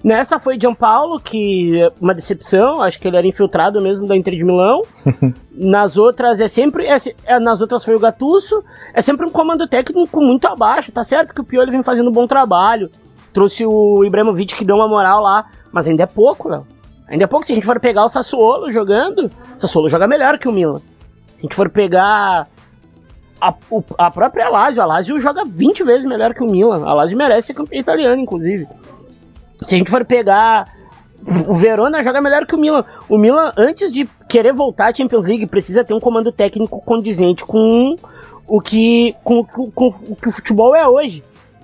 Nessa foi Paulo que é uma decepção, acho que ele era infiltrado mesmo da Inter de Milão. nas outras é sempre. É, é, nas outras foi o Gattuso. É sempre um comando técnico muito abaixo. Tá certo que o Pioli vem fazendo um bom trabalho. Trouxe o Ibrahimovic que deu uma moral lá. Mas ainda é pouco, Léo. Ainda é pouco. Se a gente for pegar o Sassuolo jogando, o Sassuolo joga melhor que o Milan. Se a gente for pegar a, a própria Lazio, a Lazio joga 20 vezes melhor que o Milan. A Lazio merece ser campeão italiano, inclusive. Se a gente for pegar. O Verona joga melhor que o Milan. O Milan, antes de querer voltar à Champions League, precisa ter um comando técnico condizente com o que, com, com, com o que o futebol é hoje.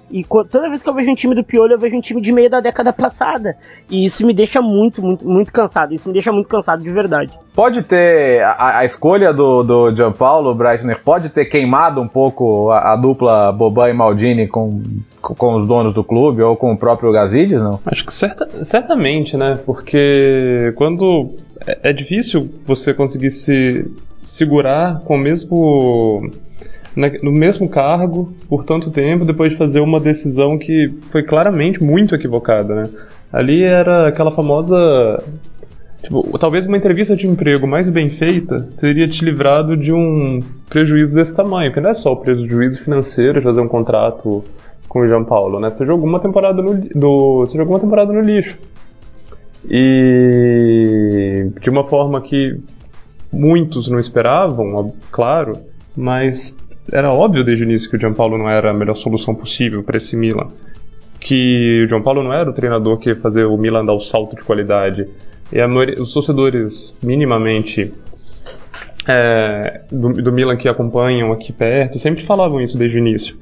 E toda vez que eu vejo um time do Piolho, eu vejo um time de meio da década passada. E isso me deixa muito, muito, muito cansado. Isso me deixa muito cansado de verdade. Pode ter a, a escolha do, do Gianpaolo Breitner pode ter queimado um pouco a, a dupla Boban e Maldini com, com os donos do clube ou com o próprio Gazidis, não? Acho que certa, certamente, né? Porque quando é, é difícil você conseguir se segurar com o mesmo no mesmo cargo por tanto tempo depois de fazer uma decisão que foi claramente muito equivocada, né? Ali era aquela famosa Tipo, talvez uma entrevista de emprego mais bem feita teria te livrado de um prejuízo desse tamanho, que não é só o prejuízo financeiro de fazer um contrato com o João Paulo, né? Você jogou uma temporada no, do, você jogou uma temporada no lixo. E de uma forma que muitos não esperavam, claro, mas era óbvio desde o início que o Gianpaolo não era a melhor solução possível para esse Milan. Que o Gianpaolo não era o treinador que ia fazer o Milan dar o salto de qualidade. E maioria, os torcedores minimamente é, do, do, Milan que acompanham aqui perto sempre falavam isso desde o início.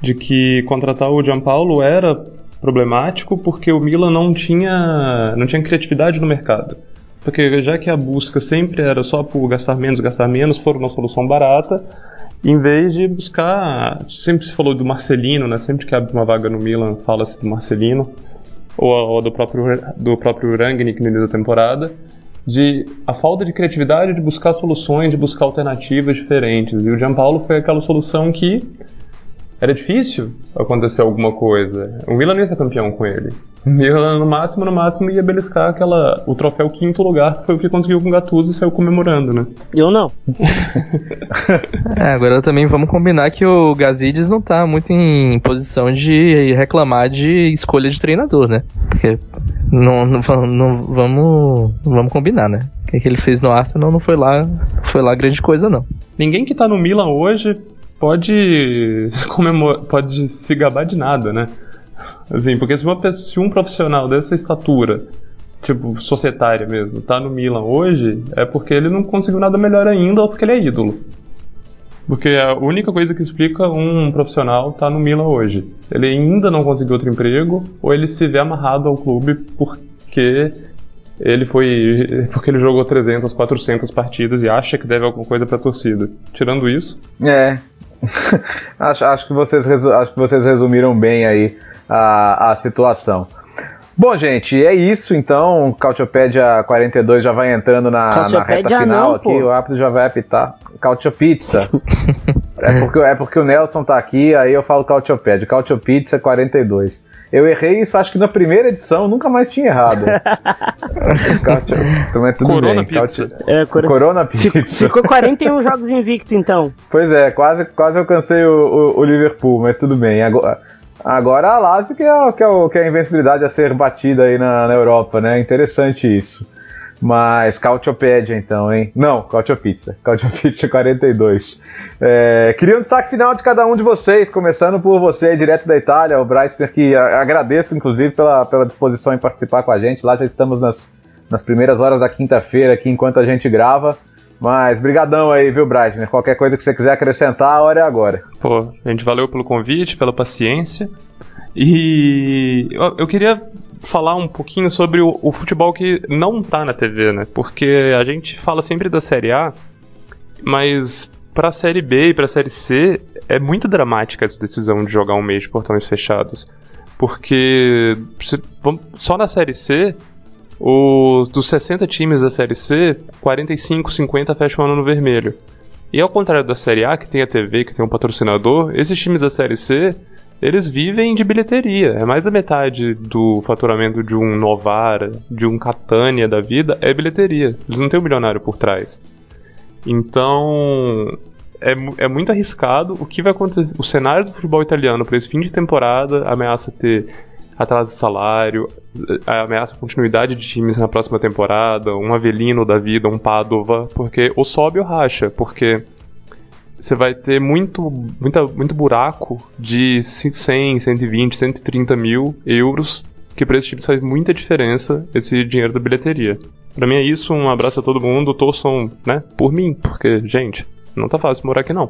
De que contratar o Gianpaolo era problemático porque o Milan não tinha, não tinha criatividade no mercado. Porque já que a busca sempre era só por gastar menos, gastar menos, foram uma solução barata, em vez de buscar. Sempre se falou do Marcelino, né? Sempre que abre uma vaga no Milan, fala-se do Marcelino, ou, ou, do próprio, do próprio Rangnick no início da temporada, de a falta de criatividade de buscar soluções, de buscar alternativas diferentes. E o Gianpaolo foi aquela solução que era difícil acontecer alguma coisa. O Milan ia ser campeão com ele. Milan, no máximo, no máximo, ia beliscar aquela, o troféu quinto lugar, que foi o que conseguiu com o Gattuso e saiu comemorando, né? Eu não. é, agora também vamos combinar que o Gazidis não tá muito em posição de reclamar de escolha de treinador, né? Porque não, não, não vamos, vamos combinar, né? O que, ele fez no Arsenal não foi lá, foi lá grande coisa, não. Ninguém que tá no Milan hoje pode comemor pode se gabar de nada, né? Assim, porque se, uma pessoa, se um profissional dessa estatura, tipo, societária mesmo, tá no Milan hoje, é porque ele não conseguiu nada melhor ainda ou porque ele é ídolo. Porque a única coisa que explica um profissional tá no Milan hoje. Ele ainda não conseguiu outro emprego, ou ele se vê amarrado ao clube porque ele foi. porque ele jogou 300, 400 partidas e acha que deve alguma coisa pra torcida. Tirando isso. É, acho, acho, que vocês, acho que vocês resumiram bem aí a, a situação. Bom, gente, é isso então. Cautiopédia 42 já vai entrando na, na reta final não, aqui. O árbitro já vai apitar. Cautiopizza. é, porque, é porque o Nelson tá aqui, aí eu falo Cautiopédia. Cautiopizza 42. Eu errei isso, acho que na primeira edição, nunca mais tinha errado. Tudo Corona bem. Pizza. É, cor... Corona Pizza. Ficou 41 jogos invicto, então. Pois é, quase, quase alcancei o, o, o Liverpool, mas tudo bem. Agora, agora a Lazio que é, que, é que é a invencibilidade a ser batida aí na, na Europa, né? Interessante isso. Mas Cautiopédia então, hein? Não, Cautiopizza. Cautiopizza 42. É, queria um destaque final de cada um de vocês, começando por você, direto da Itália, o Breitner, que agradeço, inclusive, pela, pela disposição em participar com a gente. Lá já estamos nas, nas primeiras horas da quinta-feira aqui, enquanto a gente grava. Mas brigadão aí, viu, Breitner? Qualquer coisa que você quiser acrescentar, a hora é agora. Pô, a gente valeu pelo convite, pela paciência. E eu, queria falar um pouquinho sobre o, o, futebol que não tá na TV, né? Porque a gente fala sempre da Série A, mas pra Série B e pra Série C é muito dramática essa decisão de jogar um mês de portões fechados. Porque se, só na Série C, os, dos 60 times da Série C, 45, 50 fecham o ano no vermelho. E ao contrário da Série A, que tem a TV, que tem um patrocinador, esses times da Série C eles vivem de bilheteria. É mais da metade do faturamento de um Novara, de um Catania da vida, é bilheteria. Eles não têm um milionário por trás. Então, é, é muito arriscado. O que vai acontecer? O cenário do futebol italiano para esse fim de temporada ameaça ter atraso de salário, ameaça a continuidade de times na próxima temporada, um Avelino da vida, um Padova, porque ou sobe ou racha, porque você vai ter muito, muita, muito buraco de 100, 120, 130 mil euros, que para esse time faz muita diferença esse dinheiro da bilheteria. Para mim é isso, um abraço a todo mundo, torçam, né, por mim, porque, gente, Não tá fácil morar aqui, não.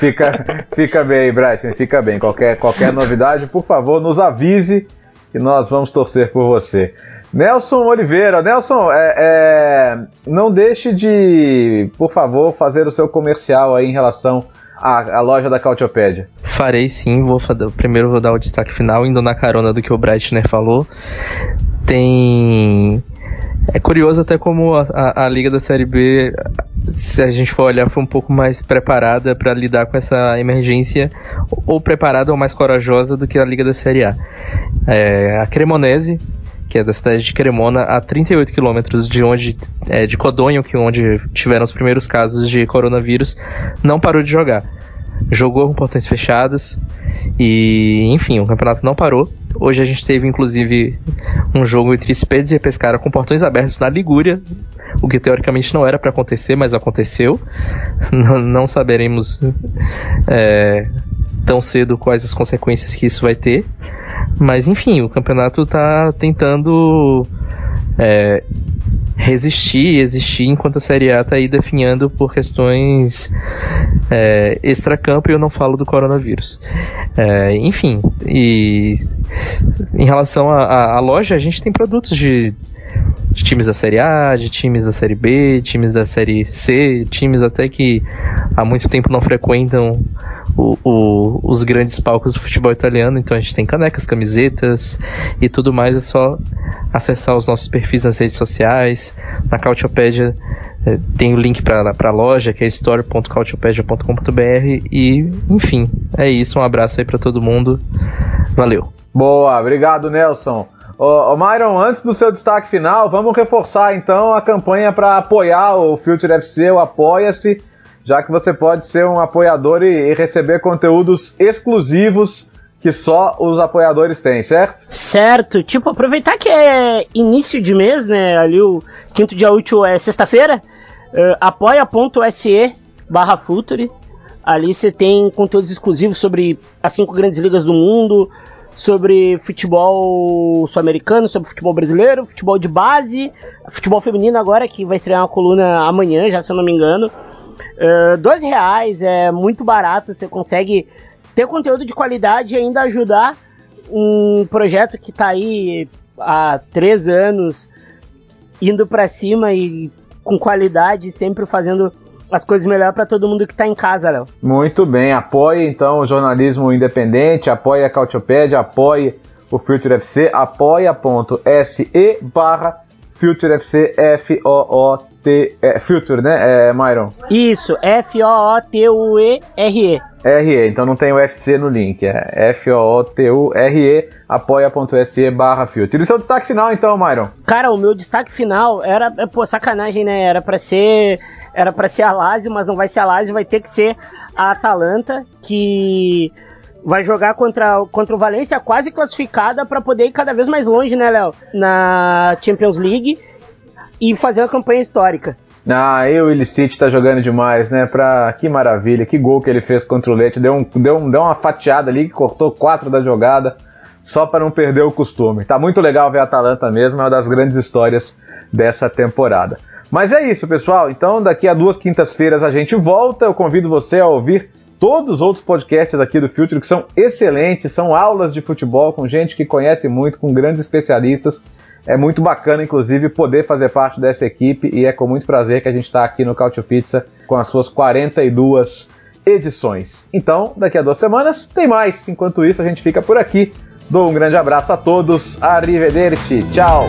fica, fica bem, Brighton, fica bem. Qualquer, qualquer novidade, por favor, nos avise que nós vamos torcer por você. Nelson Oliveira, Nelson, é, é, não deixe de, por favor, fazer o seu comercial aí em relação à, à loja da Cautiopédia. Farei sim, vou primeiro vou dar o destaque final, indo na carona do que o Breitner falou. Tem é curioso até como a, a, a, Liga da Série B, se a gente for olhar, foi um pouco mais preparada para lidar com essa emergência, ou preparada ou mais corajosa do que a Liga da Série A. É, a Cremonese, que é da cidade de Cremona, a 38 quilômetros de onde, é, de Codonho, que é onde tiveram os primeiros casos de coronavírus, não parou de jogar. Jogou com portões fechados e, enfim, o campeonato não parou. Hoje a gente teve inclusive um jogo entre Speds e Pescara com portões abertos na Ligúria, o que teoricamente não era para acontecer, mas aconteceu. Não, não saberemos é, tão cedo quais as consequências que isso vai ter. Mas enfim, o campeonato está tentando é, resistir existir enquanto a Série A está aí definhando por questões é, extra-campo e eu não falo do coronavírus. É, enfim, e em relação à loja, a gente tem produtos de, de times da Série A, de times da Série B, times da Série C, times até que há muito tempo não frequentam o, o, os grandes palcos do futebol italiano. Então a gente tem canecas, camisetas e tudo mais. É só acessar os nossos perfis nas redes sociais. Na Cautiopédia é, tem o link para a loja, que é store.cautiopedia.com.br. E, enfim, é isso. Um abraço aí para todo mundo. Valeu. Boa, obrigado, Nelson. Ô, ô Myron, antes do seu destaque final, vamos reforçar então a campanha para apoiar o Future FC, o Apoia-se já que você pode ser um apoiador e, e receber conteúdos exclusivos que só os apoiadores têm, certo? Certo. Tipo, aproveitar que é início de mês, né? Ali o quinto dia útil é sexta-feira. Uh, apoia.se barra Futuri. Ali você tem conteúdos exclusivos sobre as cinco grandes ligas do mundo, sobre futebol sul-americano, sobre futebol brasileiro, futebol de base, futebol feminino agora, que vai estrear uma coluna amanhã, já se eu não me engano. Uh, reais é muito barato, você consegue ter conteúdo de qualidade e ainda ajudar um projeto que está aí há três anos indo para cima e com qualidade, sempre fazendo as coisas melhor para todo mundo que está em casa, Léo. Muito bem, apoie então o jornalismo independente, apoie a Cautiopédia, apoie o Future FC, apoia.se barra Future FC F-O-O T. É, Future, né, é, Myron? Isso, F-O-O-T-U-E-R-E. R-E, então não tem o FC no link, é F-O-O-T-U-R-E, apoia.se barra Future. E seu destaque final então, Myron? Cara, o meu destaque final era, pô, sacanagem, né? Era pra ser. Era para ser a Lazio, mas não vai ser a Lazio, vai ter que ser a Atalanta, que vai jogar contra, contra o Valência quase classificada para poder ir cada vez mais longe, né, Léo? Na Champions League e fazer uma campanha histórica. Ah, e o Illicit tá jogando demais, né? Pra... Que maravilha, que gol que ele fez contra o Leite. Deu, um, deu, um, deu uma fatiada ali que cortou quatro da jogada, só para não perder o costume. Tá muito legal ver a Atalanta mesmo, é uma das grandes histórias dessa temporada. Mas é isso, pessoal. Então, daqui a duas quintas-feiras a gente volta. Eu convido você a ouvir todos os outros podcasts aqui do Future que são excelentes, são aulas de futebol com gente que conhece muito, com grandes especialistas. É muito bacana, inclusive, poder fazer parte dessa equipe e é com muito prazer que a gente está aqui no Cautio Pizza com as suas 42 edições. Então, daqui a duas semanas tem mais. Enquanto isso, a gente fica por aqui. Dou um grande abraço a todos. Arrivederci. Tchau.